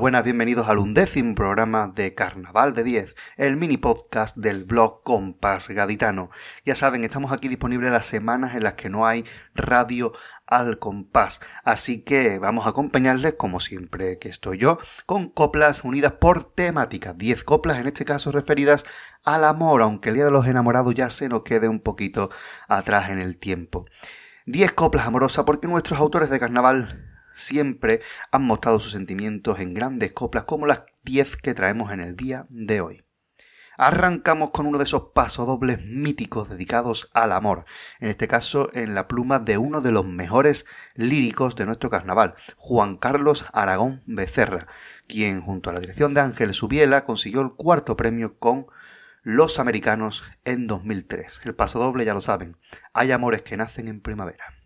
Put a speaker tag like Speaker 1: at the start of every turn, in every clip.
Speaker 1: Buenas, bienvenidos al undécimo programa de Carnaval de 10, el mini podcast del blog Compás Gaditano. Ya saben, estamos aquí disponibles las semanas en las que no hay radio al compás, así que vamos a acompañarles, como siempre que estoy yo, con coplas unidas por temática, 10 coplas en este caso referidas al amor, aunque el Día de los Enamorados ya se nos quede un poquito atrás en el tiempo. 10 coplas amorosas porque nuestros autores de carnaval siempre han mostrado sus sentimientos en grandes coplas como las 10 que traemos en el día de hoy. Arrancamos con uno de esos pasodobles míticos dedicados al amor, en este caso en la pluma de uno de los mejores líricos de nuestro carnaval, Juan Carlos Aragón Becerra, quien junto a la dirección de Ángel Subiela consiguió el cuarto premio con Los Americanos en 2003. El pasodoble ya lo saben, hay amores que nacen en primavera.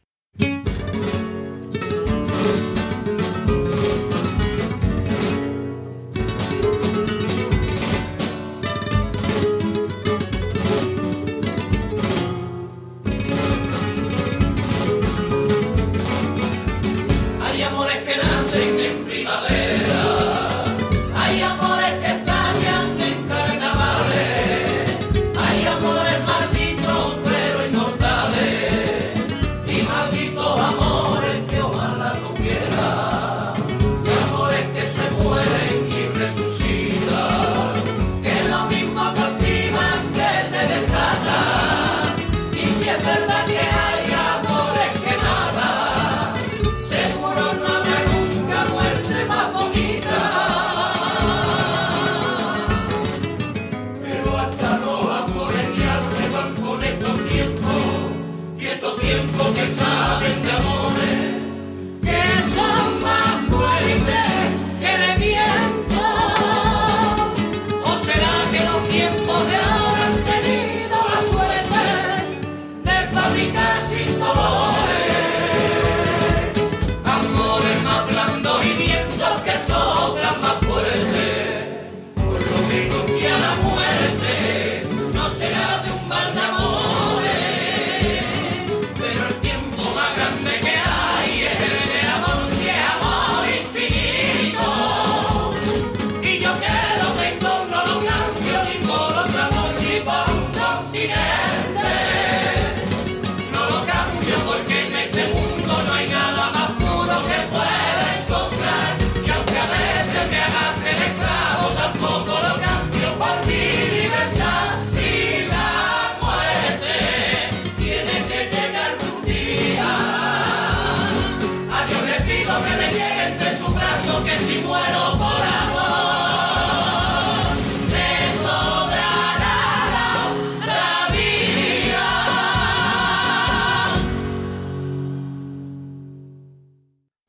Speaker 1: Because casi.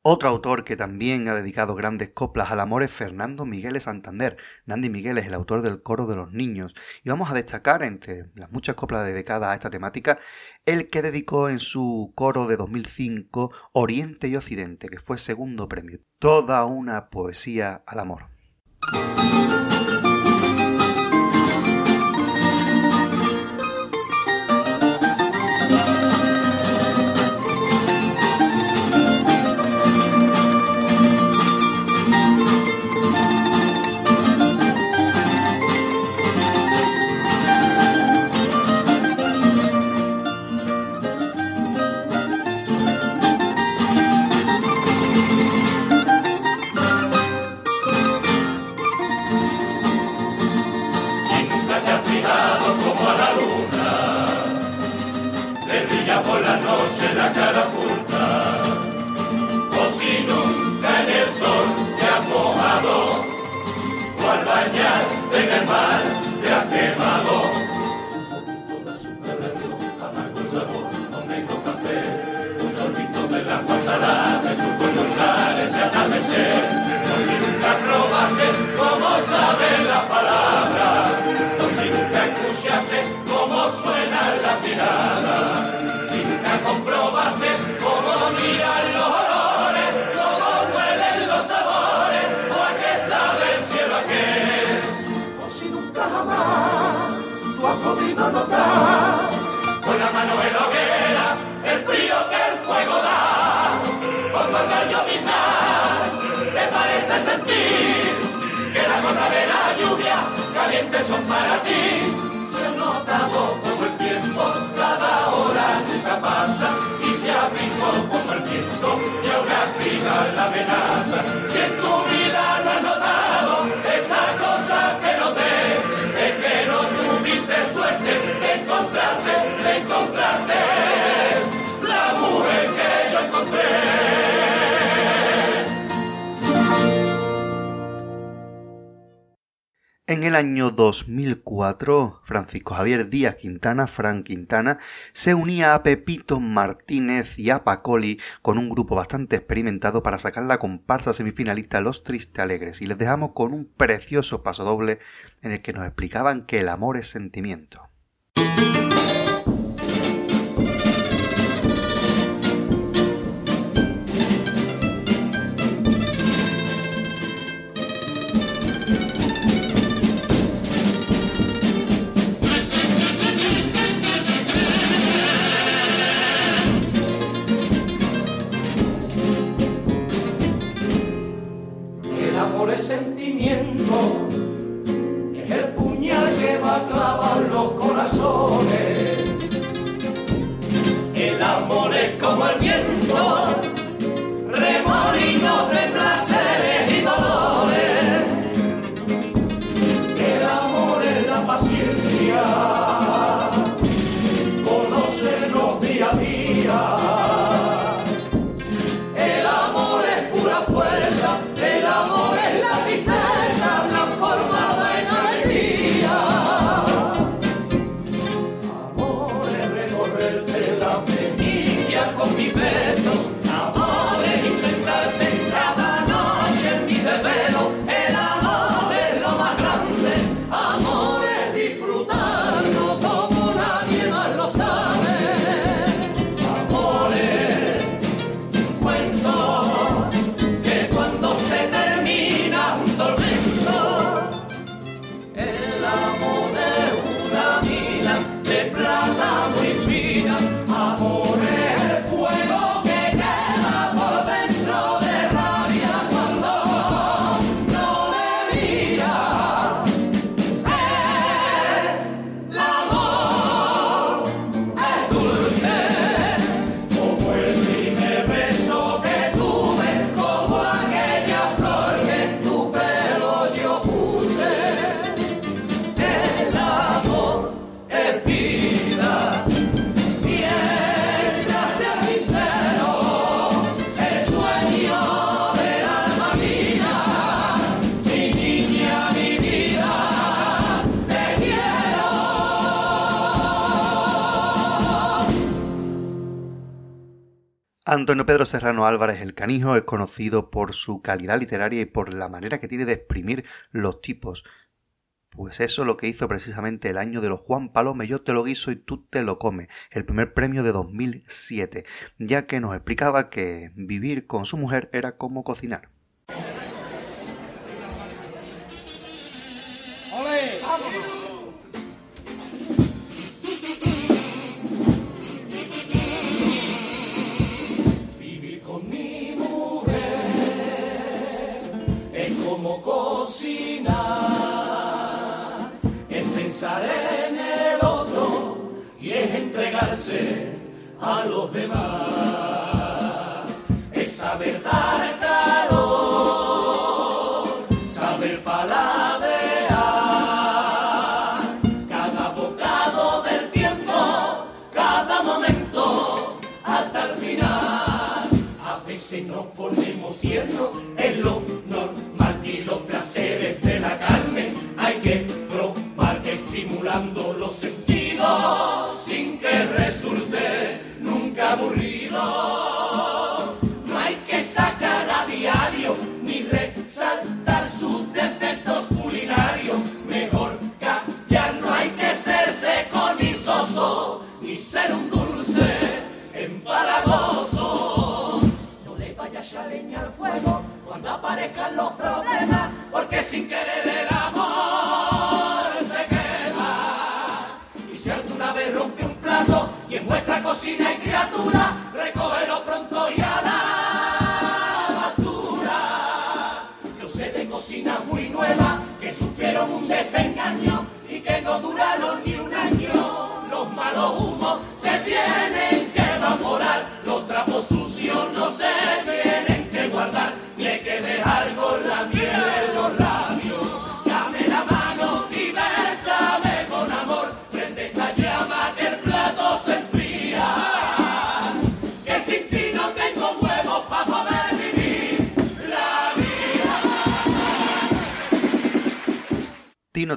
Speaker 1: Otro autor que también ha dedicado grandes coplas al amor es Fernando Miguel Santander. Nandi Miguel es el autor del coro de los niños. Y vamos a destacar, entre las muchas coplas dedicadas a esta temática, el que dedicó en su coro de 2005 Oriente y Occidente, que fue segundo premio. Toda una poesía al amor.
Speaker 2: ti se nota poco el
Speaker 1: tiempo, cada hora nunca pasa y se abrigó como el viento y ahora la amenaza.
Speaker 2: El año 2004, Francisco Javier Díaz Quintana, Fran Quintana, se unía a Pepito Martínez y a Pacoli con un grupo bastante experimentado para sacar la comparsa semifinalista Los Triste Alegres y les dejamos con un precioso pasodoble en el que nos explicaban que el amor es sentimiento. Antonio Pedro Serrano Álvarez el Canijo es conocido por su calidad literaria y por la manera que tiene de exprimir los tipos. Pues eso es lo que hizo precisamente el año de los Juan Palome, yo te lo guiso y tú te lo comes, el primer premio de 2007, ya que nos explicaba que vivir con su mujer era como cocinar.
Speaker 1: A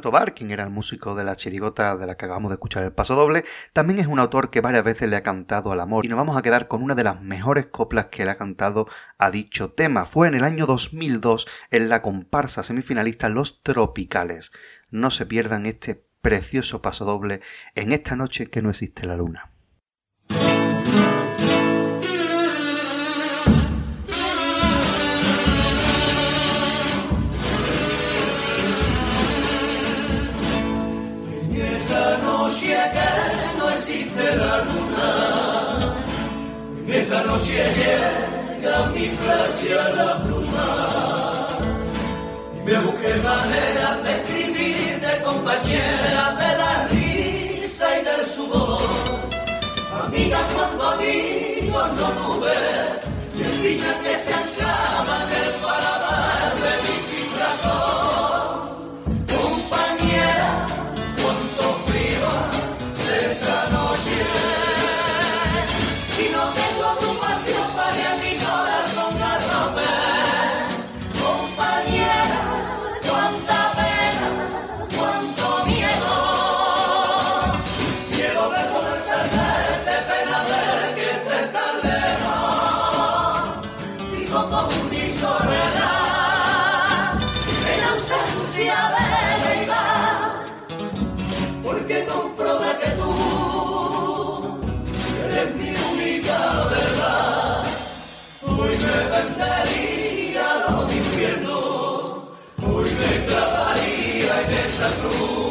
Speaker 2: Tobar, quien era el músico de la chirigota de la que acabamos de escuchar el paso doble, también es un autor que varias veces le ha cantado al amor y nos vamos a quedar con una de las mejores coplas que le ha cantado a dicho tema. Fue en el año 2002 en la comparsa semifinalista Los Tropicales. No se pierdan este precioso paso doble en esta noche que no existe la luna.
Speaker 1: Mi playa la bruma. Y me busqué manera de escribir de compañera de la risa y del sudor. Amiga cuando amigos no tuve, y espinas que se anclaban En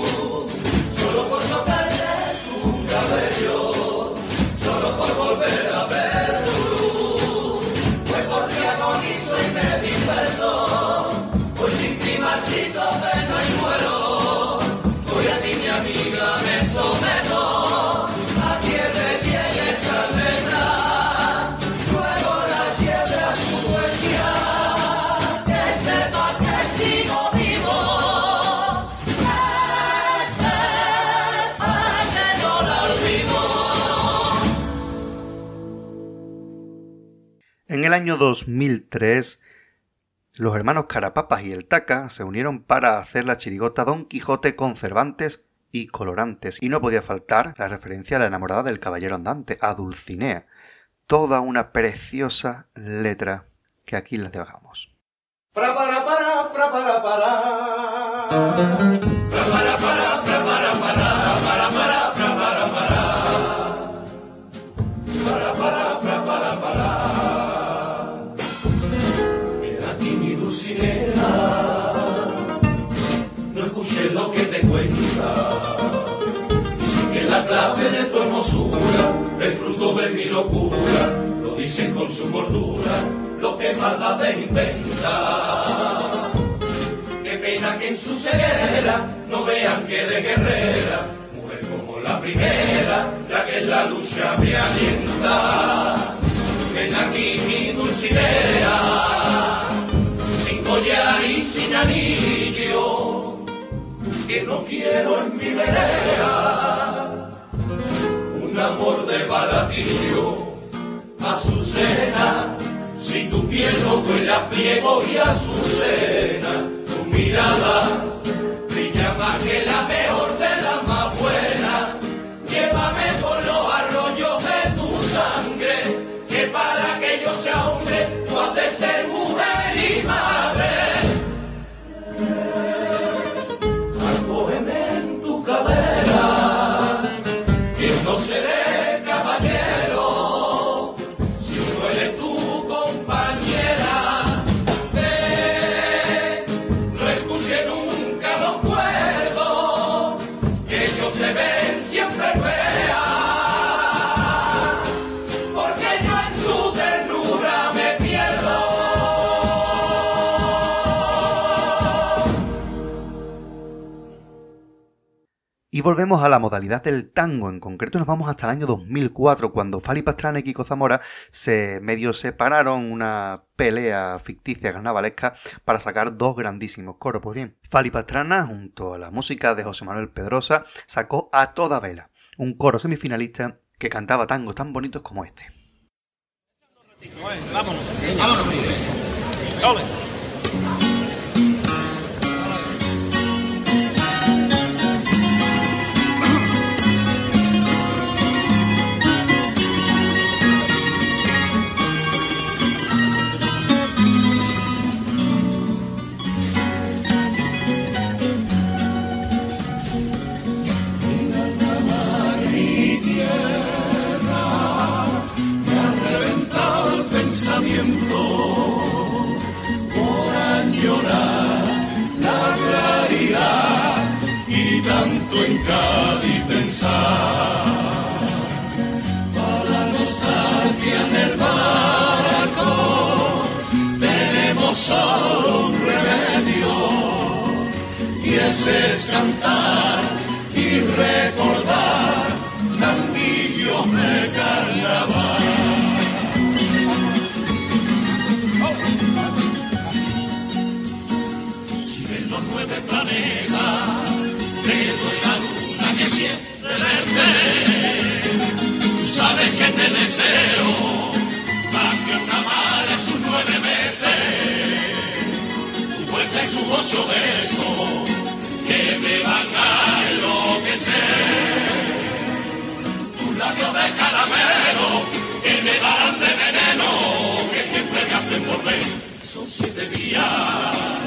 Speaker 1: el
Speaker 2: año 2003, los hermanos Carapapas y el Taca se unieron para hacer la chirigota Don Quijote con Cervantes y colorantes, y no podía faltar la referencia a la enamorada del caballero andante, a Dulcinea. Toda una preciosa letra que aquí les dejamos.
Speaker 1: Locura, lo dicen con su cordura, lo que maldades inventa. Qué pena que en su ceguera no vean que de guerrera, mujer como la primera, la que en la lucha me alienta. Ven aquí mi dulcinea, sin collar y sin anillo que no quiero en mi vereda un amor de baratillo, Azucena, si tu piel no huele pliego y azucena, tu mirada Y
Speaker 2: volvemos a la modalidad del tango. En concreto nos vamos hasta el año 2004, cuando Fali Pastrana y Kiko Zamora se medio separaron una pelea ficticia carnavalesca para sacar dos grandísimos coros. Pues bien, Fali Pastrana, junto a la música de José Manuel Pedrosa, sacó a toda vela un coro semifinalista que cantaba tangos tan bonitos como este. Vámonos, vámonos.
Speaker 1: system enloquecer. Tus labios de caramelo, que me darán de veneno, que siempre me hacen volver. Son siete días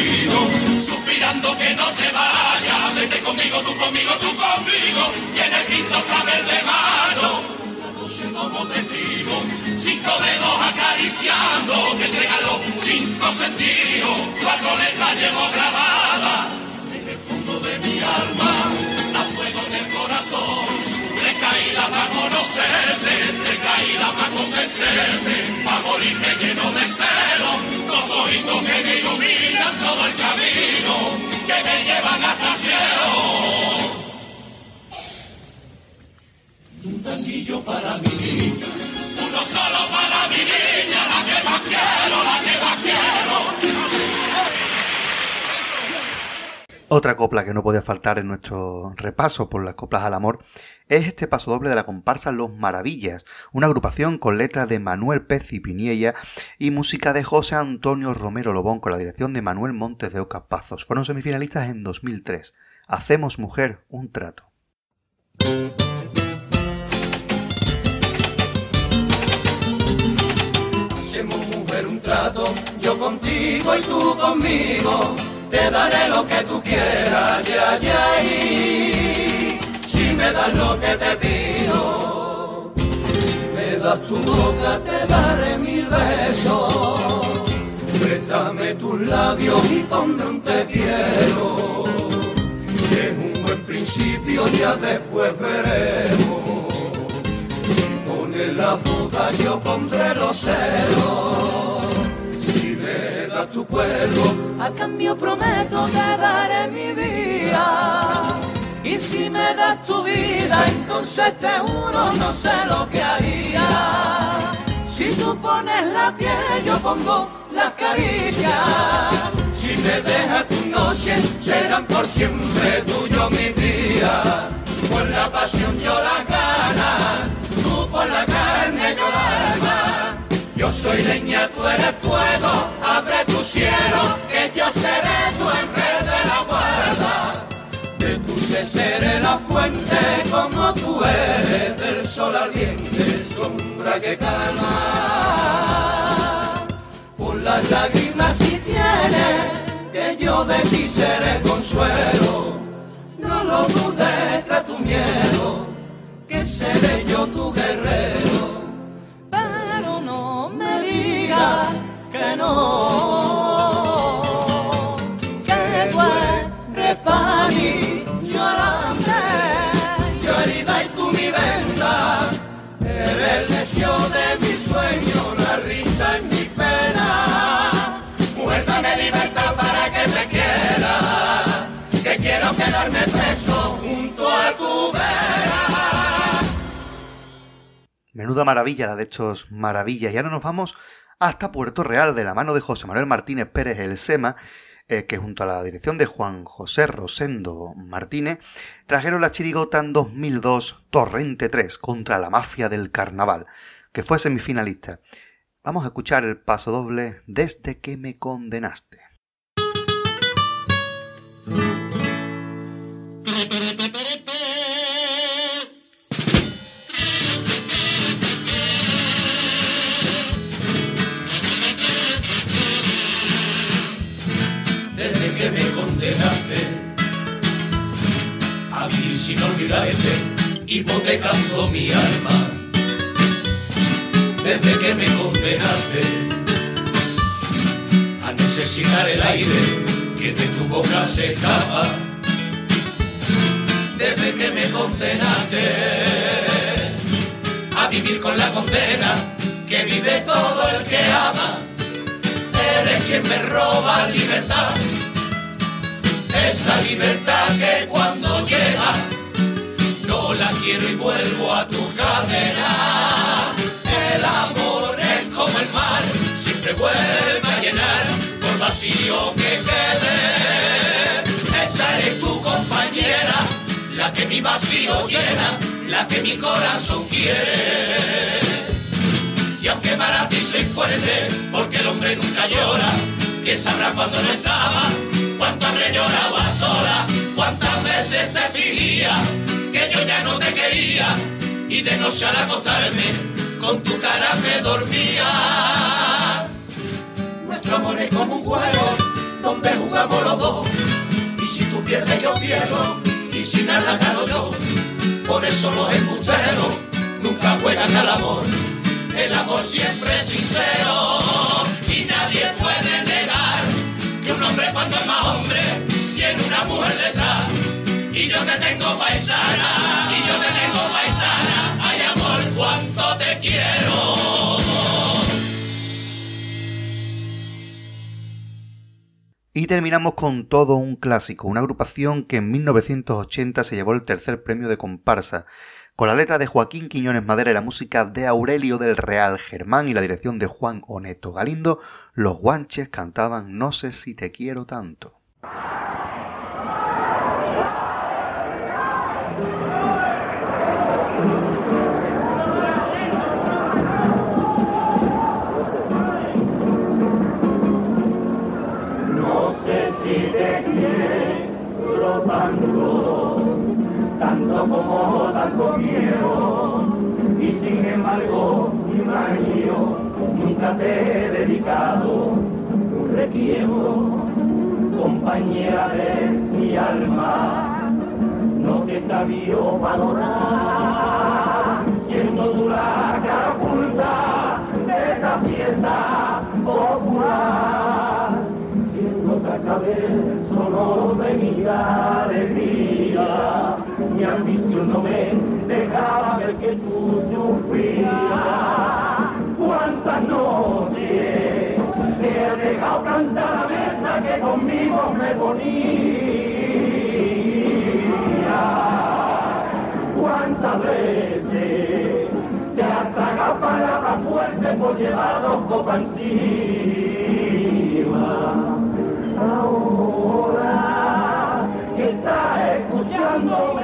Speaker 1: suspirando que no te vayas, vete conmigo, tú conmigo, tú conmigo, y en el quinto clavel de mano, noche como cinco dedos acariciando, que te regaló cinco sentidos, cuatro letras llevo grabadas, en el fondo de mi alma, a fuego en el corazón, tres caídas para conocerte, tres convencerte, para morirme lleno de celo, dos ojitos que me iluminan todo el camino, que me llevan hasta el cielo. Un tanguillo para mí, uno solo para mi niña, la que más quiero, la que más quiero.
Speaker 2: Otra copla que no podía faltar en nuestro repaso por las coplas al amor es este paso doble de la comparsa Los Maravillas, una agrupación con letras de Manuel Pez y Piniella y música de José Antonio Romero Lobón con la dirección de Manuel Montes de Oca Pazos. Fueron semifinalistas en 2003. Hacemos mujer un trato.
Speaker 1: Hacemos mujer un trato, yo contigo y tú conmigo, te daré lo que tú quieras, ya, ya, y si me das lo que te pido, si me das tu boca te daré mil besos, préstame tus labios y pondré un te quiero, es un buen principio, ya después veremos. Pone la boca, yo pondré los celos. Das tu cuerpo, a cambio prometo te daré mi vida. Y si me das tu vida, entonces te juro no sé lo que haría. Si tú pones la piel, yo pongo las caricias. Si me dejas tus noches, serán por siempre tuyo mis días. Por la pasión yo las ganas, tú por la carne yo la alma. Yo soy leña, tú eres fuego, abre tu cielo, que yo seré tu ángel de la guarda. De tu ser seré la fuente, como tú eres del sol ardiente, sombra que calma. Por las lágrimas si tienes, que yo de ti seré consuelo. No lo dudes, trae tu miedo, que seré yo tu guerrero. Pero no me digas que no,
Speaker 2: Maravilla la de estos maravillas. Y ahora nos vamos hasta Puerto Real de la mano de José Manuel Martínez Pérez el Sema, eh, que junto a la dirección de Juan José Rosendo Martínez trajeron la chirigota en 2002 Torrente 3 contra la mafia del carnaval, que fue semifinalista. Vamos a escuchar el paso doble desde que me condenaste.
Speaker 1: Te canto mi alma. Desde que me condenaste a necesitar el aire que de tu boca se escapa. Desde que me condenaste a vivir con la condena que vive todo el que ama. Eres quien me roba libertad esa libertad que cuando llega vuelvo a tu cadena. El amor es como el mar, siempre vuelve a llenar por vacío que quede. Esa eres tu compañera, la que mi vacío llena, la que mi corazón quiere. Y aunque para ti soy fuerte, porque el hombre nunca llora, que sabrá cuando no estaba cuánto habré llorado a sola, cuántas veces te fingía que yo ya no te quería y de noche al acostarme con tu cara me dormía. Nuestro amor es como un juego donde jugamos los dos y si tú pierdes yo pierdo y si ganas gano yo. Por eso los embusteros nunca juegan al amor. El amor siempre es sincero y nadie puede que un hombre cuando es más hombre tiene una mujer detrás. Y yo te tengo paisana, y yo te tengo paisana, ay amor, cuánto te quiero.
Speaker 2: Y terminamos con todo un clásico, una agrupación que en 1980 se llevó el tercer premio de comparsa con la letra de Joaquín Quiñones Madera y la música de Aurelio del Real Germán y la dirección de Juan Oneto Galindo, los guanches cantaban No sé si te quiero tanto.
Speaker 1: Como tanto quiero, y sin embargo, mi marido, nunca te he dedicado un requiero, compañera de mi alma, no te sabía valorar, siendo tú la cara oculta de esta fiesta popular, siendo vez solo de mi alegría mi ambición no me dejaba ver que tú sufrías. Cuántas noches te he dejado cantar la mesa que conmigo me ponía. Cuántas veces te has tragado palabras fuertes por llevar dos copas encima. Ahora que estás escuchándome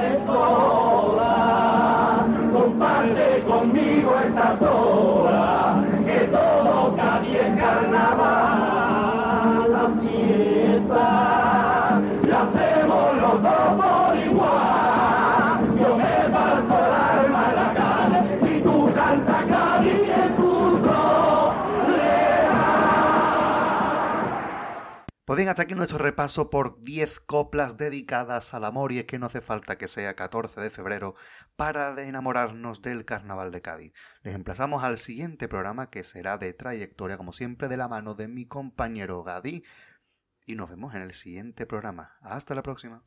Speaker 2: bien, hasta aquí nuestro repaso por 10 coplas dedicadas al amor y es que no hace falta que sea 14 de febrero para enamorarnos del Carnaval de Cádiz. Les emplazamos al siguiente programa que será de trayectoria como siempre de la mano de mi compañero Gadi y nos vemos en el siguiente programa. Hasta la próxima.